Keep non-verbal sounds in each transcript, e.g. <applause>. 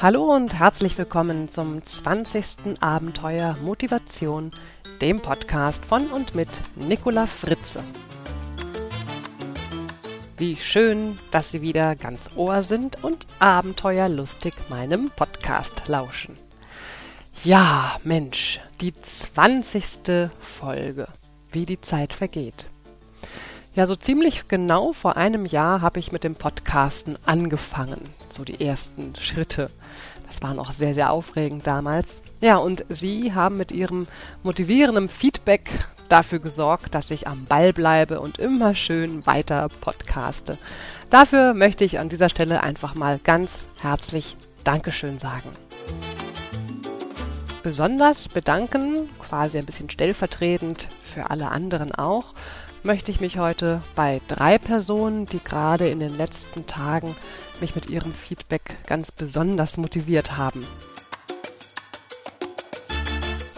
Hallo und herzlich willkommen zum 20. Abenteuer Motivation, dem Podcast von und mit Nicola Fritze. Wie schön, dass Sie wieder ganz Ohr sind und abenteuerlustig meinem Podcast lauschen. Ja, Mensch, die 20. Folge. Wie die Zeit vergeht. Ja, so ziemlich genau vor einem Jahr habe ich mit dem Podcasten angefangen. So die ersten Schritte. Das war noch sehr, sehr aufregend damals. Ja, und Sie haben mit Ihrem motivierenden Feedback dafür gesorgt, dass ich am Ball bleibe und immer schön weiter podcaste. Dafür möchte ich an dieser Stelle einfach mal ganz herzlich Dankeschön sagen. Besonders bedanken, quasi ein bisschen stellvertretend für alle anderen auch, möchte ich mich heute bei drei Personen, die gerade in den letzten Tagen mich mit ihrem Feedback ganz besonders motiviert haben.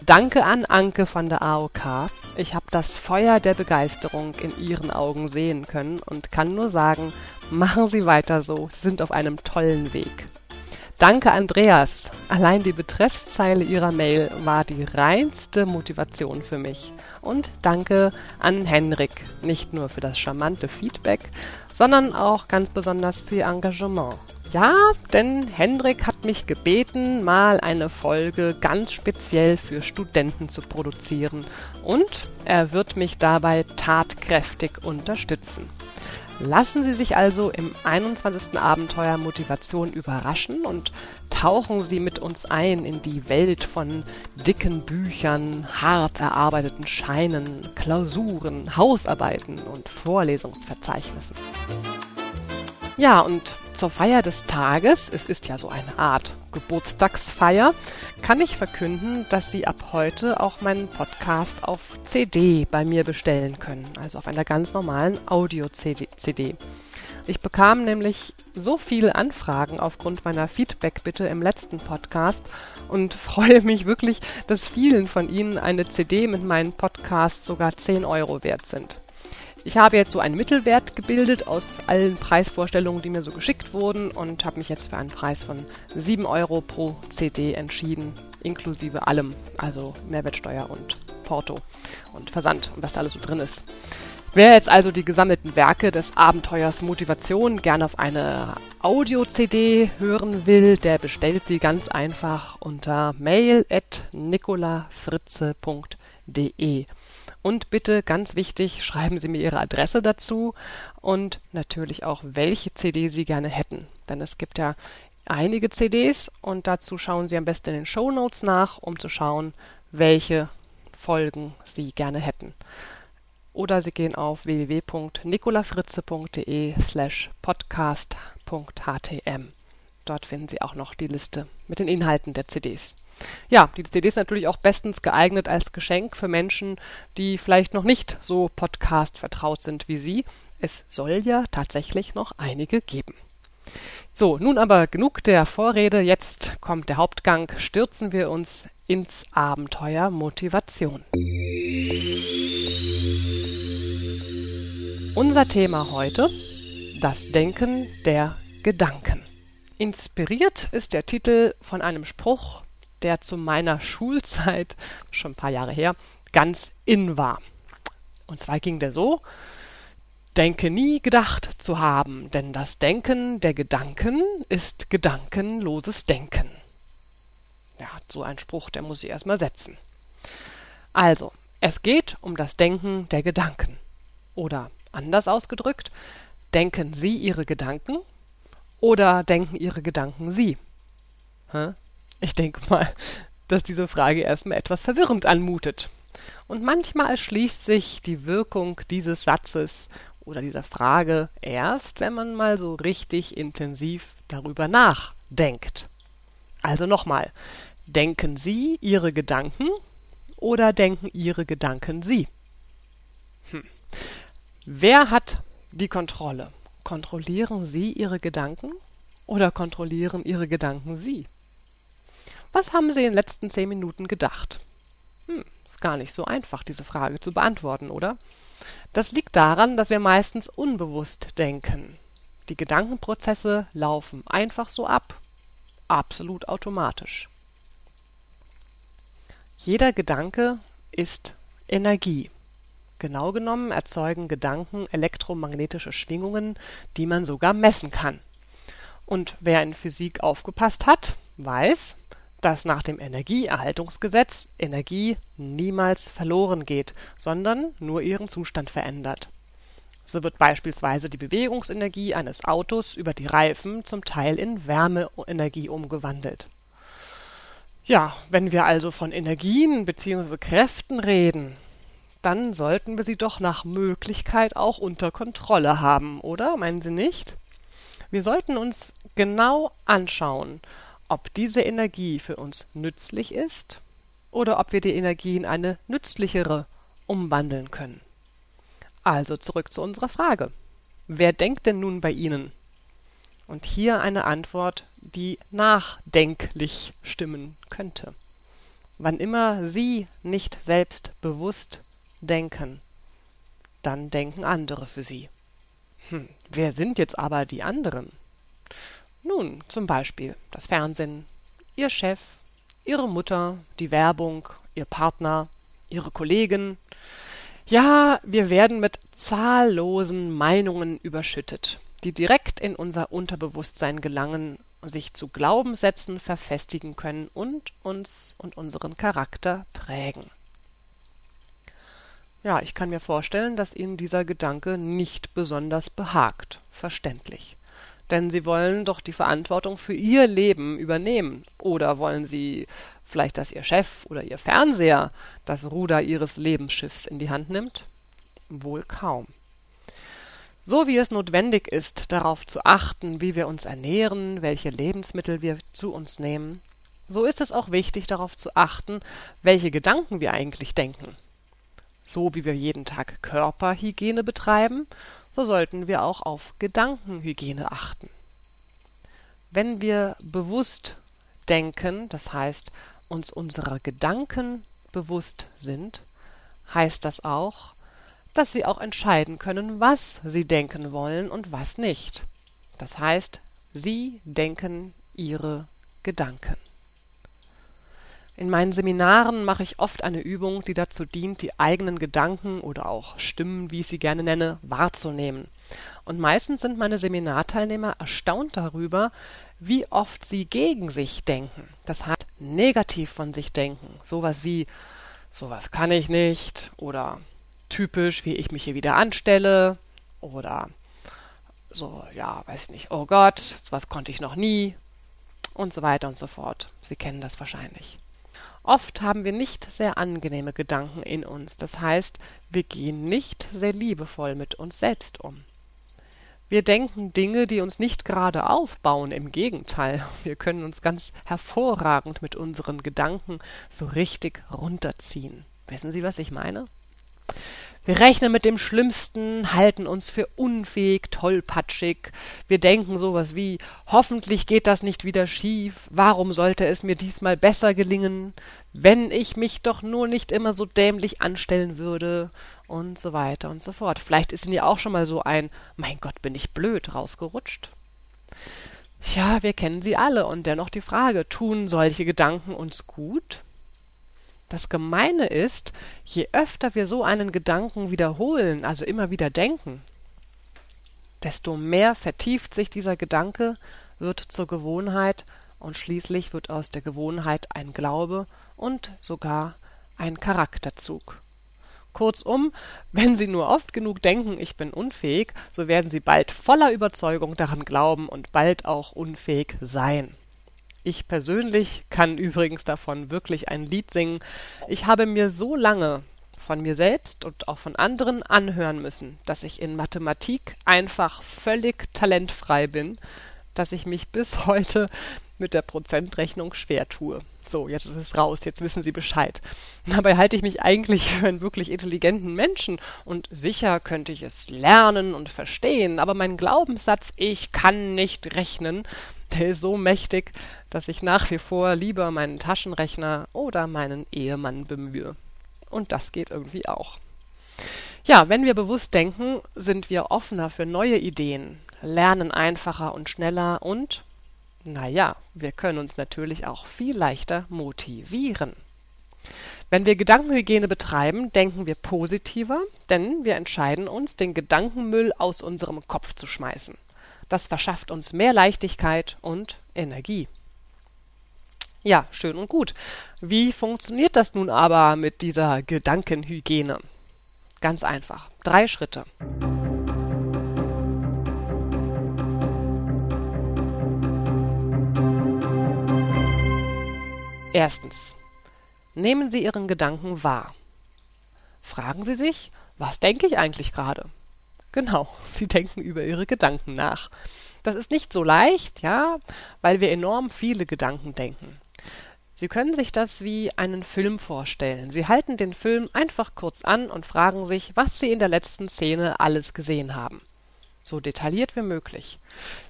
Danke an Anke von der AOK. Ich habe das Feuer der Begeisterung in ihren Augen sehen können und kann nur sagen, machen Sie weiter so, Sie sind auf einem tollen Weg. Danke, Andreas. Allein die Betreffzeile Ihrer Mail war die reinste Motivation für mich. Und danke an Henrik, nicht nur für das charmante Feedback, sondern auch ganz besonders für Ihr Engagement. Ja, denn Hendrik hat mich gebeten, mal eine Folge ganz speziell für Studenten zu produzieren und er wird mich dabei tatkräftig unterstützen. Lassen Sie sich also im 21. Abenteuer Motivation überraschen und tauchen Sie mit uns ein in die Welt von dicken Büchern, hart erarbeiteten Scheinen, Klausuren, Hausarbeiten und Vorlesungsverzeichnissen. Ja, und zur Feier des Tages, es ist ja so eine Art Geburtstagsfeier, kann ich verkünden, dass Sie ab heute auch meinen Podcast auf CD bei mir bestellen können, also auf einer ganz normalen Audio-CD. Ich bekam nämlich so viele Anfragen aufgrund meiner Feedback-Bitte im letzten Podcast und <laughs> freue mich wirklich, dass vielen von Ihnen eine CD mit meinem Podcast sogar 10 Euro wert sind. Ich habe jetzt so einen Mittelwert gebildet aus allen Preisvorstellungen, die mir so geschickt wurden und habe mich jetzt für einen Preis von 7 Euro pro CD entschieden, inklusive allem, also Mehrwertsteuer und Porto und Versand und was da alles so drin ist. Wer jetzt also die gesammelten Werke des Abenteuers Motivation gerne auf eine Audio-CD hören will, der bestellt sie ganz einfach unter mail at nicolafritze.de. Und bitte, ganz wichtig, schreiben Sie mir Ihre Adresse dazu und natürlich auch, welche CD Sie gerne hätten. Denn es gibt ja einige CDs und dazu schauen Sie am besten in den Show Notes nach, um zu schauen, welche Folgen Sie gerne hätten. Oder Sie gehen auf www.nicolafritze.de slash podcast.htm. Dort finden Sie auch noch die Liste mit den Inhalten der CDs. Ja, die CD ist natürlich auch bestens geeignet als Geschenk für Menschen, die vielleicht noch nicht so Podcast vertraut sind wie Sie. Es soll ja tatsächlich noch einige geben. So, nun aber genug der Vorrede, jetzt kommt der Hauptgang, stürzen wir uns ins Abenteuer Motivation. Unser Thema heute, das Denken der Gedanken. Inspiriert ist der Titel von einem Spruch, der zu meiner Schulzeit, schon ein paar Jahre her, ganz in war. Und zwar ging der so, Denke nie gedacht zu haben, denn das Denken der Gedanken ist gedankenloses Denken. Ja, so ein Spruch, der muss ich erstmal setzen. Also, es geht um das Denken der Gedanken. Oder anders ausgedrückt, denken Sie Ihre Gedanken oder denken Ihre Gedanken Sie? Ich denke mal, dass diese Frage erstmal etwas verwirrend anmutet. Und manchmal erschließt sich die Wirkung dieses Satzes oder dieser Frage erst, wenn man mal so richtig intensiv darüber nachdenkt. Also nochmal, denken Sie Ihre Gedanken oder denken Ihre Gedanken Sie? Hm. Wer hat die Kontrolle? Kontrollieren Sie Ihre Gedanken oder kontrollieren Ihre Gedanken Sie? Was haben Sie in den letzten zehn Minuten gedacht? Hm, ist gar nicht so einfach, diese Frage zu beantworten, oder? Das liegt daran, dass wir meistens unbewusst denken. Die Gedankenprozesse laufen einfach so ab. absolut automatisch. Jeder Gedanke ist Energie. Genau genommen erzeugen Gedanken elektromagnetische Schwingungen, die man sogar messen kann. Und wer in Physik aufgepasst hat, weiß, dass nach dem Energieerhaltungsgesetz Energie niemals verloren geht, sondern nur ihren Zustand verändert. So wird beispielsweise die Bewegungsenergie eines Autos über die Reifen zum Teil in Wärmeenergie umgewandelt. Ja, wenn wir also von Energien bzw. Kräften reden, dann sollten wir sie doch nach Möglichkeit auch unter Kontrolle haben, oder? Meinen Sie nicht? Wir sollten uns genau anschauen, ob diese Energie für uns nützlich ist oder ob wir die Energie in eine nützlichere umwandeln können. Also zurück zu unserer Frage. Wer denkt denn nun bei Ihnen? Und hier eine Antwort, die nachdenklich stimmen könnte. Wann immer Sie nicht selbst bewusst denken, dann denken andere für Sie. Hm, wer sind jetzt aber die anderen? Nun, zum Beispiel das Fernsehen, Ihr Chef, Ihre Mutter, die Werbung, Ihr Partner, Ihre Kollegen. Ja, wir werden mit zahllosen Meinungen überschüttet, die direkt in unser Unterbewusstsein gelangen, sich zu Glaubenssätzen verfestigen können und uns und unseren Charakter prägen. Ja, ich kann mir vorstellen, dass Ihnen dieser Gedanke nicht besonders behagt. Verständlich. Denn Sie wollen doch die Verantwortung für Ihr Leben übernehmen. Oder wollen Sie vielleicht, dass Ihr Chef oder Ihr Fernseher das Ruder Ihres Lebensschiffs in die Hand nimmt? Wohl kaum. So wie es notwendig ist, darauf zu achten, wie wir uns ernähren, welche Lebensmittel wir zu uns nehmen, so ist es auch wichtig, darauf zu achten, welche Gedanken wir eigentlich denken. So wie wir jeden Tag Körperhygiene betreiben, so sollten wir auch auf Gedankenhygiene achten. Wenn wir bewusst denken, das heißt uns unserer Gedanken bewusst sind, heißt das auch, dass sie auch entscheiden können, was sie denken wollen und was nicht. Das heißt, sie denken ihre Gedanken. In meinen Seminaren mache ich oft eine Übung, die dazu dient, die eigenen Gedanken oder auch Stimmen, wie ich sie gerne nenne, wahrzunehmen. Und meistens sind meine Seminarteilnehmer erstaunt darüber, wie oft sie gegen sich denken. Das heißt, negativ von sich denken. Sowas wie, sowas kann ich nicht oder typisch, wie ich mich hier wieder anstelle oder so, ja, weiß ich nicht, oh Gott, was konnte ich noch nie und so weiter und so fort. Sie kennen das wahrscheinlich. Oft haben wir nicht sehr angenehme Gedanken in uns, das heißt, wir gehen nicht sehr liebevoll mit uns selbst um. Wir denken Dinge, die uns nicht gerade aufbauen, im Gegenteil, <laughs> wir können uns ganz hervorragend mit unseren Gedanken so richtig runterziehen. Wissen Sie, was ich meine? Wir rechnen mit dem Schlimmsten, halten uns für unfähig, tollpatschig. Wir denken sowas wie, hoffentlich geht das nicht wieder schief, warum sollte es mir diesmal besser gelingen, wenn ich mich doch nur nicht immer so dämlich anstellen würde und so weiter und so fort. Vielleicht ist Ihnen ja auch schon mal so ein, mein Gott, bin ich blöd rausgerutscht. Ja, wir kennen sie alle und dennoch die Frage, tun solche Gedanken uns gut? Das Gemeine ist, je öfter wir so einen Gedanken wiederholen, also immer wieder denken, desto mehr vertieft sich dieser Gedanke, wird zur Gewohnheit und schließlich wird aus der Gewohnheit ein Glaube und sogar ein Charakterzug. Kurzum, wenn Sie nur oft genug denken, ich bin unfähig, so werden Sie bald voller Überzeugung daran glauben und bald auch unfähig sein. Ich persönlich kann übrigens davon wirklich ein Lied singen. Ich habe mir so lange von mir selbst und auch von anderen anhören müssen, dass ich in Mathematik einfach völlig talentfrei bin, dass ich mich bis <laughs> heute mit der Prozentrechnung schwer tue. So, jetzt ist es raus, jetzt wissen Sie Bescheid. <laughs> Dabei halte ich mich eigentlich für einen wirklich intelligenten Menschen und sicher könnte ich es lernen und verstehen, aber mein Glaubenssatz, ich kann nicht rechnen, ist so mächtig, dass ich nach wie vor lieber meinen Taschenrechner oder meinen Ehemann bemühe. Und das geht irgendwie auch. Ja, wenn wir bewusst denken, sind wir offener für neue Ideen, lernen einfacher und schneller und Naja, wir können uns natürlich auch viel leichter motivieren. Wenn wir Gedankenhygiene betreiben, denken wir positiver, denn wir entscheiden uns, den Gedankenmüll aus unserem Kopf zu schmeißen. Das verschafft uns mehr Leichtigkeit und Energie. Ja, schön und gut. Wie funktioniert das nun aber mit dieser Gedankenhygiene? Ganz einfach. Drei Schritte. Erstens. Nehmen Sie Ihren Gedanken wahr. Fragen Sie sich, was denke ich eigentlich gerade? Genau, Sie denken über Ihre Gedanken nach. Das ist nicht so leicht, ja, weil wir enorm viele Gedanken denken. Sie können sich das wie einen Film vorstellen. Sie halten den Film einfach kurz an und fragen sich, was Sie in der letzten Szene alles gesehen haben. So detailliert wie möglich.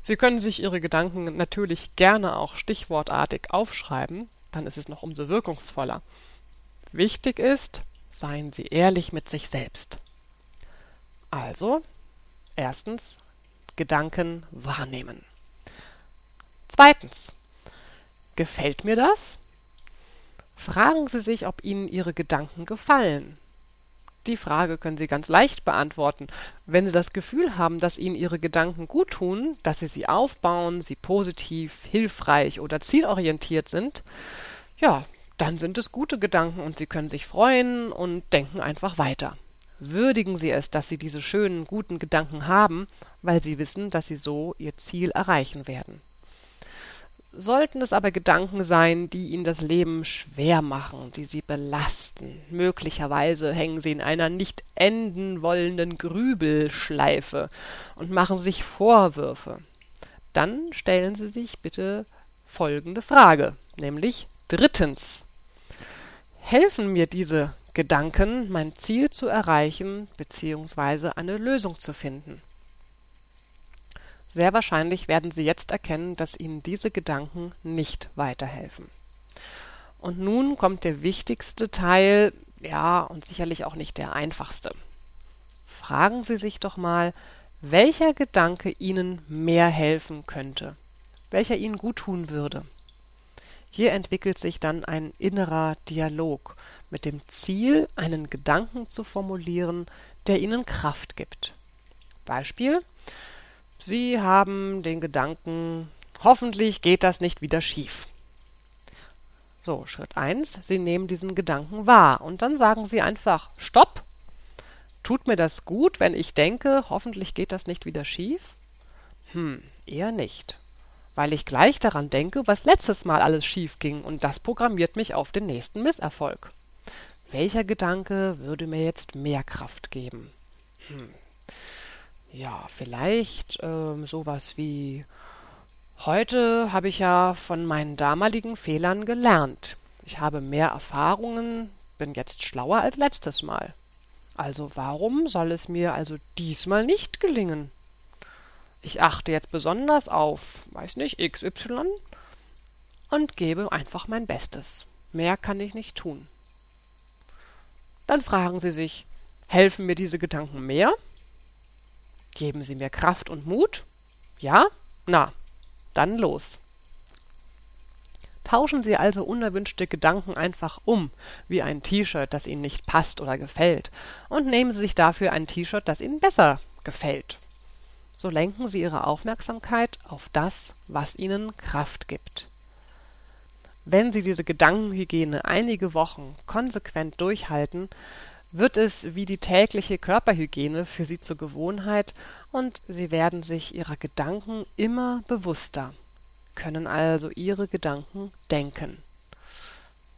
Sie können sich Ihre Gedanken natürlich gerne auch stichwortartig aufschreiben, dann ist es noch umso wirkungsvoller. Wichtig ist, seien Sie ehrlich mit sich selbst. Also, erstens, Gedanken wahrnehmen. Zweitens, gefällt mir das? Fragen Sie sich, ob Ihnen Ihre Gedanken gefallen. Die Frage können Sie ganz leicht beantworten. Wenn Sie das Gefühl haben, dass Ihnen Ihre Gedanken gut tun, dass Sie sie aufbauen, sie positiv, hilfreich oder zielorientiert sind, ja, dann sind es gute Gedanken und Sie können sich freuen und denken einfach weiter. Würdigen Sie es, dass Sie diese schönen, guten Gedanken haben, weil Sie wissen, dass Sie so Ihr Ziel erreichen werden. Sollten es aber Gedanken sein, die Ihnen das Leben schwer machen, die Sie belasten, möglicherweise hängen Sie in einer nicht enden wollenden Grübelschleife und machen sich Vorwürfe, dann stellen Sie sich bitte folgende Frage, nämlich drittens. Helfen mir diese Gedanken, mein Ziel zu erreichen bzw. eine Lösung zu finden? Sehr wahrscheinlich werden Sie jetzt erkennen, dass Ihnen diese Gedanken nicht weiterhelfen. Und nun kommt der wichtigste Teil, ja, und sicherlich auch nicht der einfachste. Fragen Sie sich doch mal, welcher Gedanke Ihnen mehr helfen könnte, welcher Ihnen gut tun würde. Hier entwickelt sich dann ein innerer Dialog mit dem Ziel, einen Gedanken zu formulieren, der Ihnen Kraft gibt. Beispiel Sie haben den Gedanken, hoffentlich geht das nicht wieder schief. So, Schritt eins: Sie nehmen diesen Gedanken wahr und dann sagen Sie einfach Stopp. Tut mir das gut, wenn ich denke, hoffentlich geht das nicht wieder schief? Hm, eher nicht. Weil ich gleich daran denke, was letztes Mal alles schief ging und das programmiert mich auf den nächsten Misserfolg. Welcher Gedanke würde mir jetzt mehr Kraft geben? Hm. Ja, vielleicht ähm, sowas wie Heute habe ich ja von meinen damaligen Fehlern gelernt. Ich habe mehr Erfahrungen, bin jetzt schlauer als letztes Mal. Also warum soll es mir also diesmal nicht gelingen? Ich achte jetzt besonders auf, weiß nicht, XY und gebe einfach mein Bestes. Mehr kann ich nicht tun. Dann fragen Sie sich, helfen mir diese Gedanken mehr? Geben Sie mir Kraft und Mut? Ja? Na, dann los. Tauschen Sie also unerwünschte Gedanken einfach um, wie ein T-Shirt, das Ihnen nicht passt oder gefällt, und nehmen Sie sich dafür ein T-Shirt, das Ihnen besser gefällt. So lenken Sie Ihre Aufmerksamkeit auf das, was Ihnen Kraft gibt. Wenn Sie diese Gedankenhygiene einige Wochen konsequent durchhalten, wird es wie die tägliche Körperhygiene für sie zur Gewohnheit und sie werden sich ihrer Gedanken immer bewusster, können also ihre Gedanken denken.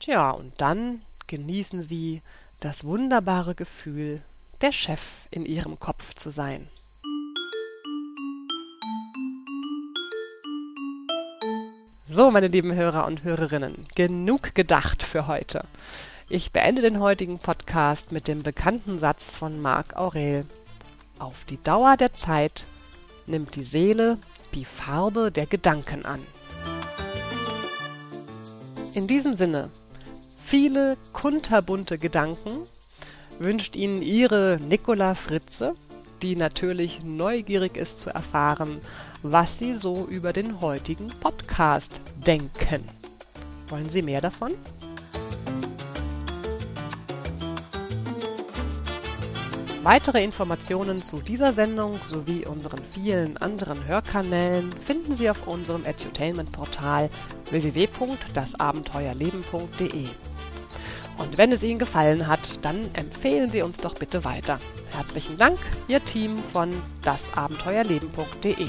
Tja, und dann genießen sie das wunderbare Gefühl, der Chef in ihrem Kopf zu sein. So, meine lieben Hörer und Hörerinnen, genug gedacht für heute. Ich beende den heutigen Podcast mit dem bekannten Satz von Marc Aurel. Auf die Dauer der Zeit nimmt die Seele die Farbe der Gedanken an. In diesem Sinne, viele kunterbunte Gedanken wünscht Ihnen Ihre Nicola Fritze, die natürlich neugierig ist zu erfahren, was Sie so über den heutigen Podcast denken. Wollen Sie mehr davon? Weitere Informationen zu dieser Sendung sowie unseren vielen anderen Hörkanälen finden Sie auf unserem Edutainment-Portal www.dasabenteuerleben.de. Und wenn es Ihnen gefallen hat, dann empfehlen Sie uns doch bitte weiter. Herzlichen Dank, Ihr Team von dasabenteuerleben.de.